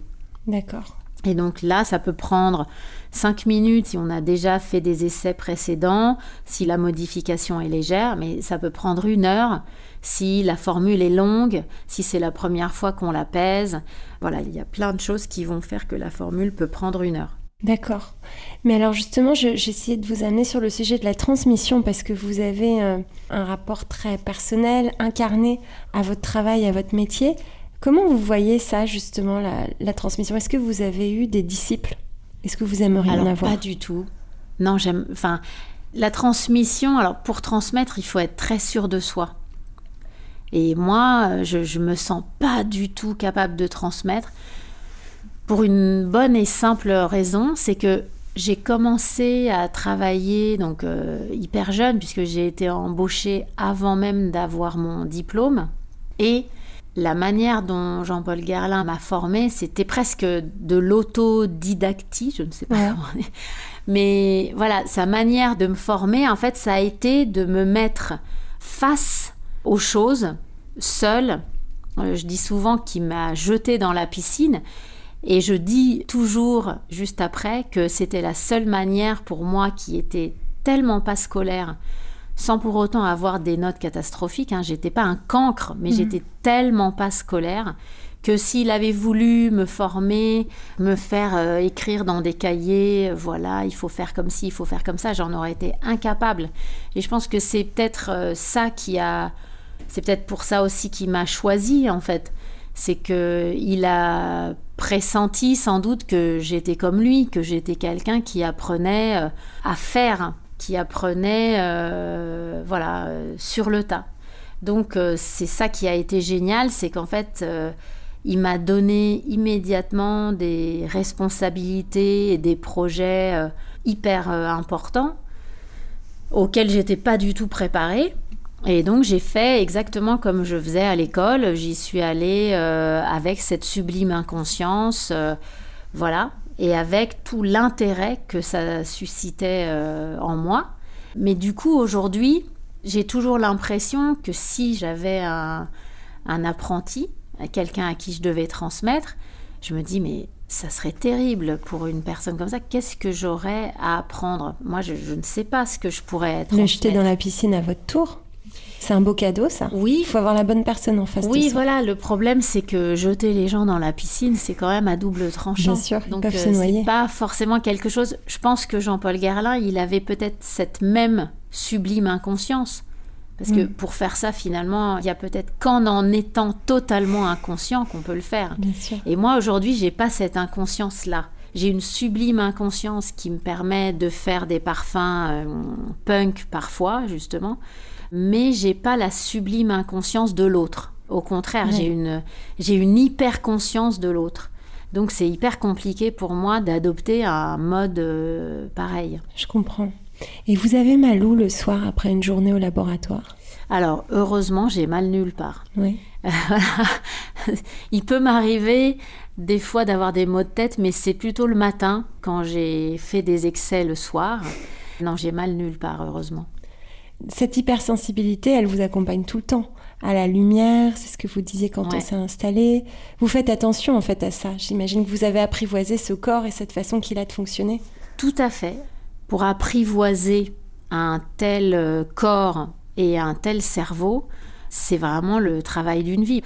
D'accord. Et donc là, ça peut prendre 5 minutes si on a déjà fait des essais précédents, si la modification est légère, mais ça peut prendre une heure si la formule est longue, si c'est la première fois qu'on la pèse. Voilà, il y a plein de choses qui vont faire que la formule peut prendre une heure. D'accord. Mais alors justement, je- j'essayais de vous amener sur le sujet de la transmission parce que vous avez euh, un rapport très personnel, incarné à votre travail, à votre métier. Comment vous voyez ça justement, la, la transmission? Est-ce que vous avez eu des disciples? Est-ce que vous aimeriez alors en avoir? pas du tout. Non, j'aime. Enfin, la transmission. Alors pour transmettre, il faut être très sûr de soi. Et moi, je, je me sens pas du tout capable de transmettre pour une bonne et simple raison, c'est que j'ai commencé à travailler donc euh, hyper jeune puisque j'ai été embauchée avant même d'avoir mon diplôme et la manière dont Jean-Paul Guerlain m'a formée, c'était presque de l'autodidactie, je ne sais pas comment on. Mais voilà, sa manière de me former, en fait, ça a été de me mettre face aux choses, seule. Euh, je dis souvent qu'il m'a jeté dans la piscine. Et je dis toujours, juste après, que c'était la seule manière pour moi qui était tellement pas scolaire, sans pour autant avoir des notes catastrophiques. Hein. J'étais pas un cancre, mais mhm. j'étais tellement pas scolaire que s'il avait voulu me former, me faire euh, écrire dans des cahiers, euh, voilà, il faut faire comme ci, il faut faire comme ça, j'en aurais été incapable. Et je pense que c'est peut-être euh, ça qui a, c'est peut-être pour ça aussi qu'il m'a choisi en fait. C'est que il a pressenti sans doute que j'étais comme lui, que j'étais quelqu'un qui apprenait à faire qui apprenait euh, voilà, euh, sur le tas. Donc euh, c'est ça qui a été génial, c'est qu'en fait, il m'a donné immédiatement des responsabilités et des projets hyper importants auxquels j'étais pas du tout préparée. Et donc j'ai fait exactement comme je faisais à l'école. J'y suis allée avec cette sublime inconscience, voilà et avec tout l'intérêt que ça suscitait euh, en moi. Mais du coup, aujourd'hui, j'ai toujours l'impression que si j'avais un, apprenti, quelqu'un à qui je devais transmettre, je me dis, mais ça serait terrible pour une personne comme ça. Qu'est-ce que j'aurais à apprendre? Moi, je, je, ne sais pas ce que je pourrais être. Le jeter dans la piscine à votre tour? C'est un beau cadeau, ça. Oui. Il faut avoir la bonne personne en face. Oui, voilà. Le problème, c'est que jeter les gens dans la piscine, c'est quand même à double tranchant. Bien sûr. Donc, euh, c'est pas forcément quelque chose. Je pense que Jean-Paul Guerlain, il avait peut-être cette même sublime inconscience. Parce que mm. pour faire ça, finalement, il y a peut-être qu'en en étant totalement inconscient qu'on peut le faire. Bien sûr. Et moi, aujourd'hui, j'ai pas cette inconscience-là. J'ai une sublime inconscience qui me permet de faire des parfums euh, punk parfois, justement mais j'ai pas la sublime inconscience de l'autre. Au contraire, j'ai une, j'ai une hyper conscience de l'autre. Donc c'est hyper compliqué pour moi d'adopter un mode euh, pareil. Je comprends. Et vous avez mal où le soir après une journée au laboratoire? Alors heureusement, j'ai mal nulle part. Oui. Il peut m'arriver des fois d'avoir des maux de tête, mais c'est plutôt le matin quand j'ai fait des excès le soir. Non, j'ai mal nulle part, heureusement cette hypersensibilité, elle vous accompagne tout le temps. À la lumière, c'est ce que vous disiez quand on s'est installé. Vous faites attention en fait à ça. J'imagine que vous avez apprivoisé ce corps et cette façon qu'il a de fonctionner. Tout à fait. Pour apprivoiser un tel euh, corps et un tel cerveau, c'est vraiment le travail d'une vie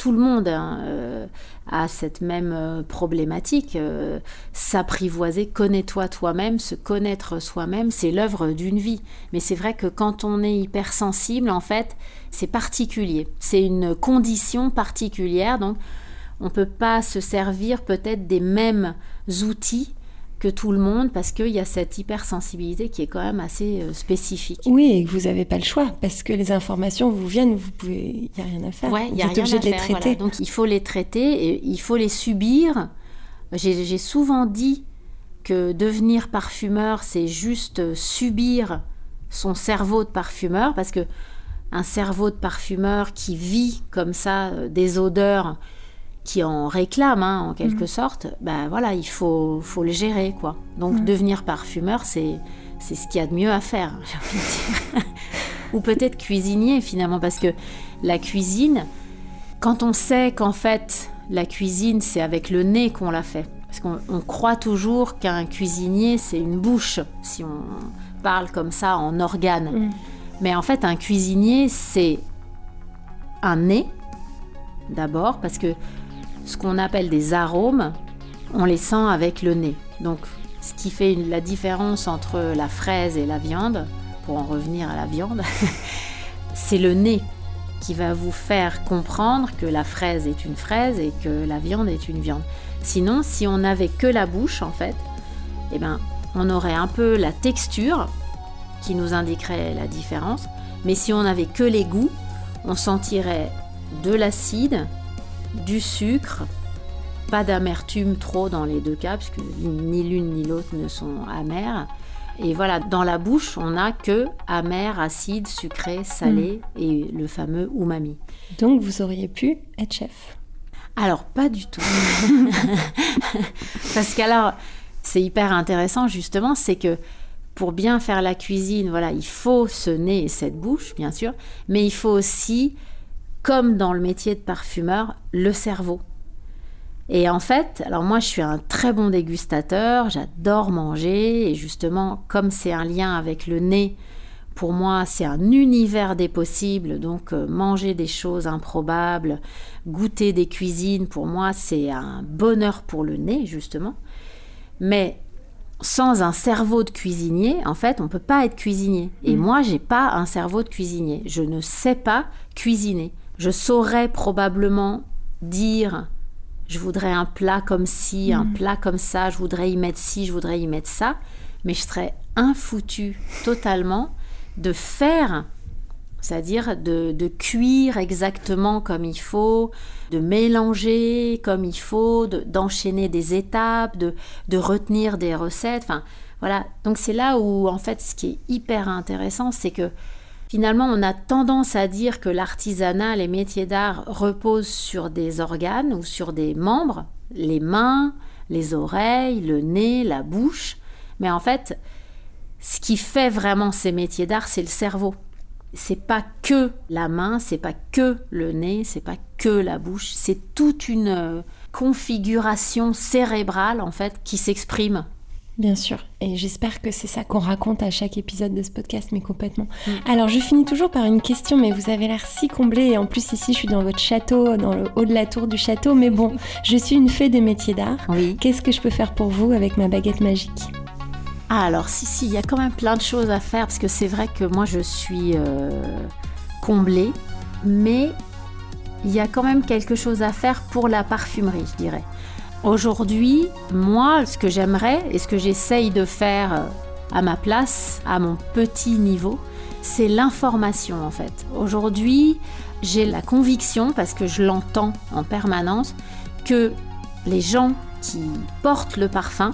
tout le monde hein, euh, a cette même euh, problématique. Euh, s'apprivoiser, connais-toi toi-même, se connaître soi-même, c'est l'œuvre d'une vie. Mais c'est vrai que quand on est hypersensible, en fait, c'est particulier. C'est une condition particulière. Donc, on ne peut pas se servir peut-être des mêmes outils que tout le monde parce qu'il y a cette hypersensibilité qui est quand même assez euh, spécifique. Oui, et que vous n'avez pas le choix parce que les informations vous viennent, vous pouvez, il n'y a rien à faire. Ouais, il y a rien à de les traiter. Donc il faut les traiter et il faut les subir. J'ai souvent dit que devenir parfumeur, c'est juste subir son cerveau de parfumeur parce que un cerveau de parfumeur qui vit comme ça euh, des odeurs qui en réclame hein, en quelque mhm. sorte, ben voilà, il faut, faut le gérer quoi. Donc devenir parfumeur, c'est c'est ce qu'il y a de mieux à faire, j'ai envie de dire. Ou peut-être cuisinier finalement, parce que la cuisine, quand on sait qu'en fait la cuisine c'est avec le nez qu'on l'a fait, parce qu'on croit toujours qu'un cuisinier c'est une bouche, si on parle comme ça en organe. Mhm. Mais en fait un cuisinier c'est un nez d'abord, parce que ce qu'on appelle des arômes, on les sent avec le nez. Donc, ce qui fait la différence entre la fraise et la viande, pour en revenir à la viande, c'est le nez qui va vous faire comprendre que la fraise est une fraise et que la viande est une viande. Sinon, si on n'avait que la bouche, en fait, eh ben, on aurait un peu la texture qui nous indiquerait la différence. Mais si on n'avait que les goûts, on sentirait de l'acide, du sucre pas d'amertume trop dans les deux cas, puisque ni l'une ni l'autre ne sont amères. Et voilà, dans la bouche, on n'a que amer, acide, sucré, salé mm. et le fameux umami. Donc vous auriez pu être chef Alors, pas du tout. Parce qu'alors, c'est hyper intéressant justement, c'est que pour bien faire la cuisine, voilà, il faut ce nez et cette bouche, bien sûr, mais il faut aussi, comme dans le métier de parfumeur, le cerveau. Et en fait, alors moi je suis un très bon dégustateur, j'adore manger, et justement, comme c'est un lien avec le nez, pour moi c'est un univers des possibles, donc euh, manger des choses improbables, goûter des cuisines, pour moi c'est un bonheur pour le nez, justement. Mais sans un cerveau de cuisinier, en fait, on ne peut pas être cuisinier. Et moi, mm. moi, j'ai pas un cerveau de cuisinier. Je ne sais pas cuisiner. Je saurais probablement dire je voudrais un plat comme ci, un mm. plat comme ça, je voudrais y mettre ci, je voudrais y mettre ça, mais je serais infoutu totalement de faire c'est-à-dire de, cuire exactement comme il faut, de mélanger comme il faut, d'enchaîner des étapes, de, de, retenir des recettes. Enfin, voilà. Donc c'est là où, en fait, ce qui est hyper intéressant, c'est que finalement, on a tendance à dire que l'artisanat, les métiers d'art reposent sur des organes ou sur des membres, les mains, les oreilles, le nez, la bouche. Mais en fait, ce qui fait vraiment ces métiers d'art, c'est le cerveau c'est pas que la main, c'est pas que le nez, c'est pas que la bouche, c'est toute une euh, configuration cérébrale en fait qui s'exprime. Bien sûr, et j'espère que c'est ça qu'on raconte à chaque épisode de ce podcast, mais complètement. Mm. Alors je finis toujours par une question, mais vous avez l'air si comblé, et en plus ici je suis dans votre château, dans le haut de la tour du château, mais bon, je suis une fée des métiers d'art. Oui. Qu'est-ce que je peux faire pour vous avec ma baguette magique? Ah alors si si, il y a quand même plein de choses à faire parce que c'est vrai que moi je suis euh, comblée, mais il y a quand même quelque chose à faire pour la parfumerie, je dirais. Aujourd'hui, moi, ce que j'aimerais et ce que j'essaye de faire euh, à ma place, à mon petit niveau, c'est l'information en fait. Aujourd'hui, j'ai la conviction, parce que je l'entends en permanence, que les gens qui portent le parfum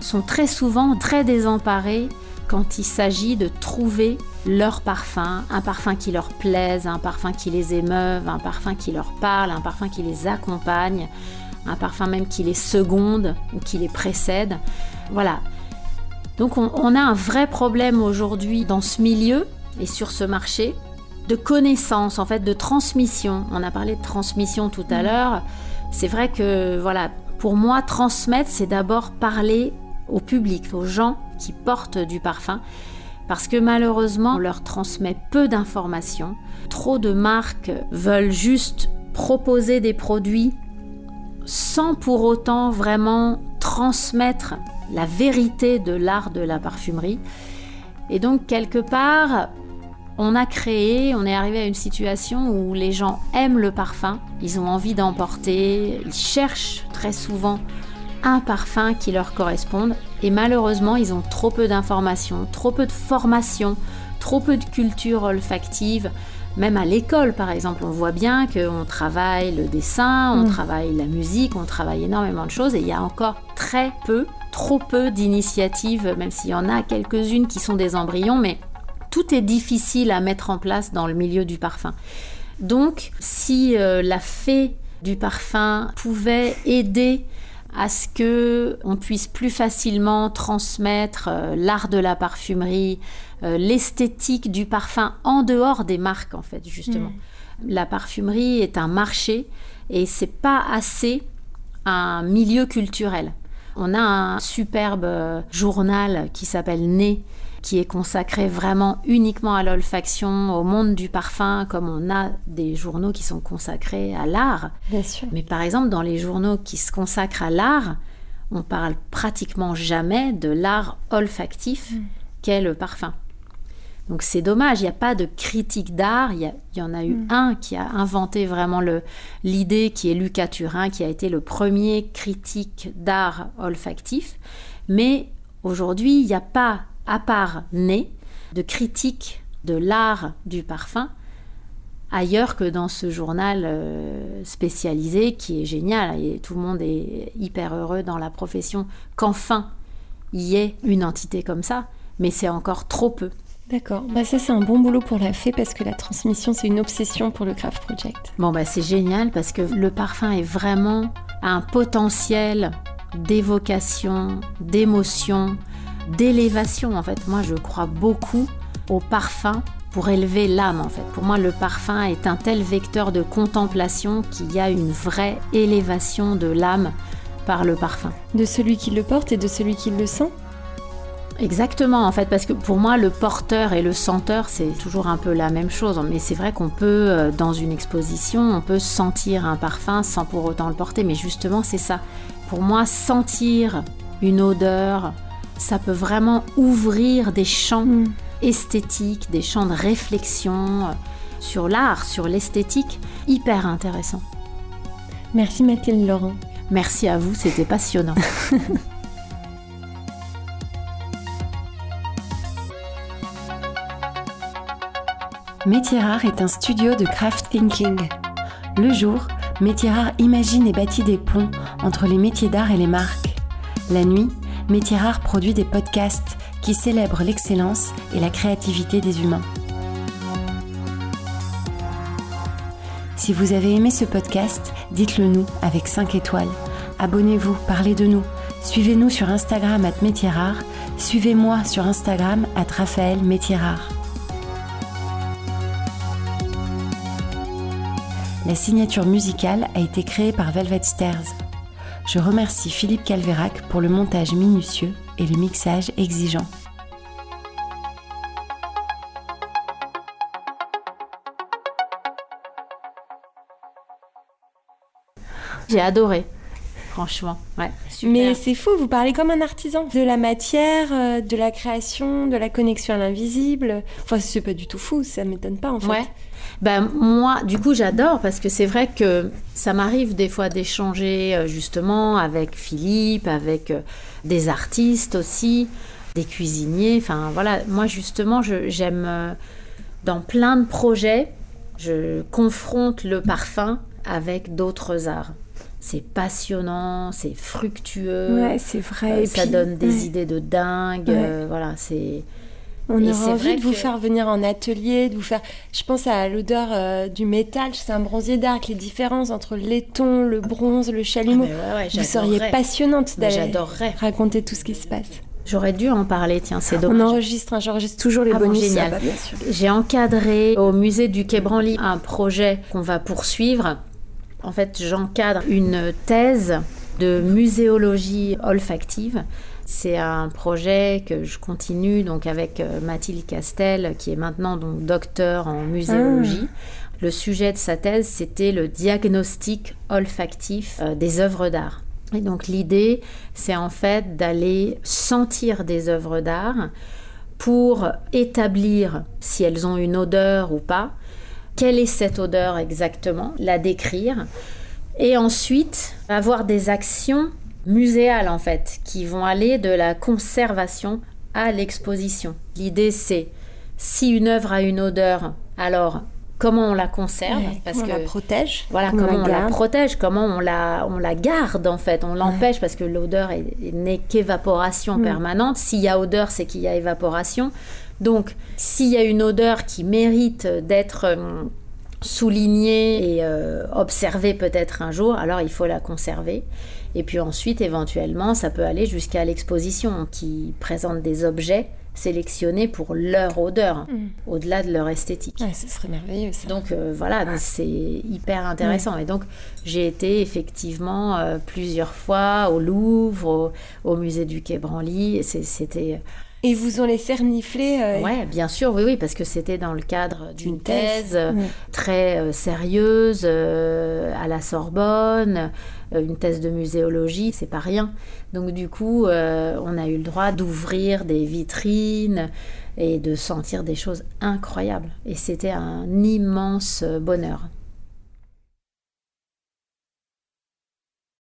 sont très souvent très désemparés quand il s'agit de trouver leur parfum, un parfum qui leur plaise, un parfum qui les émeuve, un parfum qui leur parle, un parfum qui les accompagne, un parfum même qui les seconde ou qui les précède. Voilà. Donc on, a un vrai problème aujourd'hui dans ce milieu et sur ce marché de connaissance, en fait, de transmission. On a parlé de transmission tout à mmh. l'heure. C'est vrai que, voilà, pour moi, transmettre, c'est d'abord parler au public, aux gens qui portent du parfum, parce que malheureusement, on leur transmet peu d'informations. Trop de marques veulent juste proposer des produits sans pour autant vraiment transmettre la vérité de l'art de la parfumerie. Et donc, quelque part, on a créé, on est arrivé à une situation où les gens aiment le parfum, ils ont envie d'en porter, ils cherchent très souvent un parfum qui leur corresponde. Et malheureusement, ils ont trop peu d'informations, trop peu de formation, trop peu de culture olfactive. Même à l'école, par exemple, on voit bien qu'on travaille le dessin, on mm. travaille la musique, on travaille énormément de choses et il y a encore très peu, trop peu d'initiatives, même s'il y en a quelques-unes qui sont des embryons, mais tout est difficile à mettre en place dans le milieu du parfum. Donc, si euh, la fée du parfum pouvait aider à ce que on puisse plus facilement transmettre euh, l'art de la parfumerie, euh, l'esthétique du parfum en dehors des marques en fait justement. Mm. La parfumerie est un marché et c'est pas assez un milieu culturel. On a un superbe euh, journal qui s'appelle Né qui est consacré vraiment uniquement à l'olfaction, au monde du parfum, comme on a des journaux qui sont consacrés à l'art. Bien sûr. Mais par exemple, dans les journaux qui se consacrent à l'art, on parle pratiquement jamais de l'art olfactif mm. qu'est le parfum. Donc c'est dommage, il n'y a pas de critique d'art. Il y, en a eu mm. un qui a inventé vraiment l'idée, qui est Lucas Turin, qui a été le premier critique d'art olfactif. Mais aujourd'hui, il n'y a pas à part nez, de critique de l'art du parfum ailleurs que dans ce journal euh, spécialisé qui est génial et tout le monde est hyper heureux dans la profession qu'enfin il y ait une entité comme ça, mais c'est encore trop peu. D'accord, bah ça c'est un bon boulot pour la fée parce que la transmission c'est une obsession pour le Craft Project. Bon bah c'est génial parce que le parfum est vraiment un potentiel d'évocation, d'émotion, d'élévation en fait. Moi je crois beaucoup au parfum pour élever l'âme en fait. Pour moi le parfum est un tel vecteur de contemplation qu'il y a une vraie élévation de l'âme par le parfum. De celui qui le porte et de celui qui le sent Exactement, en fait, parce que pour moi, le porteur et le senteur, c'est toujours un peu la même chose. Mais c'est vrai qu'on peut, euh, dans une exposition, on peut sentir un parfum sans pour autant le porter. Mais justement, c'est ça. Pour moi, sentir une odeur, ça peut vraiment ouvrir des champs mm. esthétiques, des champs de réflexion euh, sur l'art, sur l'esthétique, hyper intéressant. Merci Mathilde Laurent. Merci à vous, c'était passionnant. Métier Rare est un studio de craft thinking. Le jour, Métier Rare imagine et bâtit des ponts entre les métiers d'art et les marques. La nuit, Métier Rare produit des podcasts qui célèbrent l'excellence et la créativité des humains. Si vous avez aimé ce podcast, dites-le nous avec 5 étoiles. Abonnez-vous, parlez de nous. Suivez-nous sur Instagram at Métier Rare. Suivez-moi sur Instagram at Raphaël Métier Rare. La signature musicale a été créée par Velvet Stairs. Je remercie Philippe Calvérac pour le montage minutieux et le mixage exigeant. J'ai adoré. Franchement, ouais. Mais c'est fou, vous parlez comme un artisan de la matière, euh, de la création, de la connexion à l'invisible. Enfin, c'est pas du tout fou, ça m'étonne pas en fait. Ouais. Ben, moi, du coup, j'adore parce que c'est vrai que ça m'arrive des fois d'échanger euh, justement avec Philippe, avec euh, des artistes aussi, des cuisiniers. Enfin, voilà, moi, justement, j'aime euh, dans plein de projets, je confronte le parfum avec d'autres arts. C'est passionnant, c'est fructueux. Ouais, c'est vrai. ça donne des idées de dingue. voilà, c'est. On a envie de vous faire venir en atelier, de vous faire. Je pense à l'odeur euh, du métal. C'est un bronzier d'arc. Les différences entre le laiton, le bronze, le chalumeau. Ah, vous seriez passionnante d'aller raconter tout ce qui se passe. J'aurais dû en parler, tiens, c'est dommage. On enregistre, hein, j'enregistre toujours les ah bonus. génial. J'ai encadré au musée du Quai Branly un projet qu'on va poursuivre. En fait, j'encadre une thèse de muséologie olfactive c'est un projet que je continue donc avec euh, Mathilde Castel, qui est maintenant donc docteur en muséologie. Ah. Le sujet de sa thèse, c'était le diagnostic olfactif euh, des œuvres d'art. Et donc l'idée, c'est en fait d'aller sentir des œuvres d'art pour établir si elles ont une odeur ou pas, quelle est cette odeur exactement, la décrire, et ensuite avoir des actions muséales en fait, qui vont aller de la conservation à l'exposition. L'idée c'est si une œuvre a une odeur, alors comment on la conserve? Parce que on la protège? voilà comment, on, la, protège? Comment on la on la garde en fait? On l'empêche parce que l'odeur n'est qu'évaporation mm. permanente. S'il y a odeur c'est qu'il y a évaporation. Donc s'il y a une odeur qui mérite d'être euh, soulignée et euh, observée peut-être un jour alors il faut la conserver et puis ensuite, éventuellement, ça peut aller jusqu'à l'exposition qui présente des objets sélectionnés pour leur odeur, mm. au-delà de leur esthétique. Ouais, ce serait merveilleux. Ça. Donc euh, voilà, c'est hyper intéressant. Et donc j'ai été effectivement euh, plusieurs fois au Louvre, au, musée du Quai Branly. C'était et vous ont laissé renifler euh... Ouais, bien sûr, oui, oui, parce que c'était dans le cadre d'une thèse, très sérieuse à la Sorbonne. Euh, une thèse de muséologie, c'est pas rien. Donc du coup, euh, on a eu le droit d'ouvrir des vitrines et de sentir des choses incroyables. Et c'était un immense bonheur.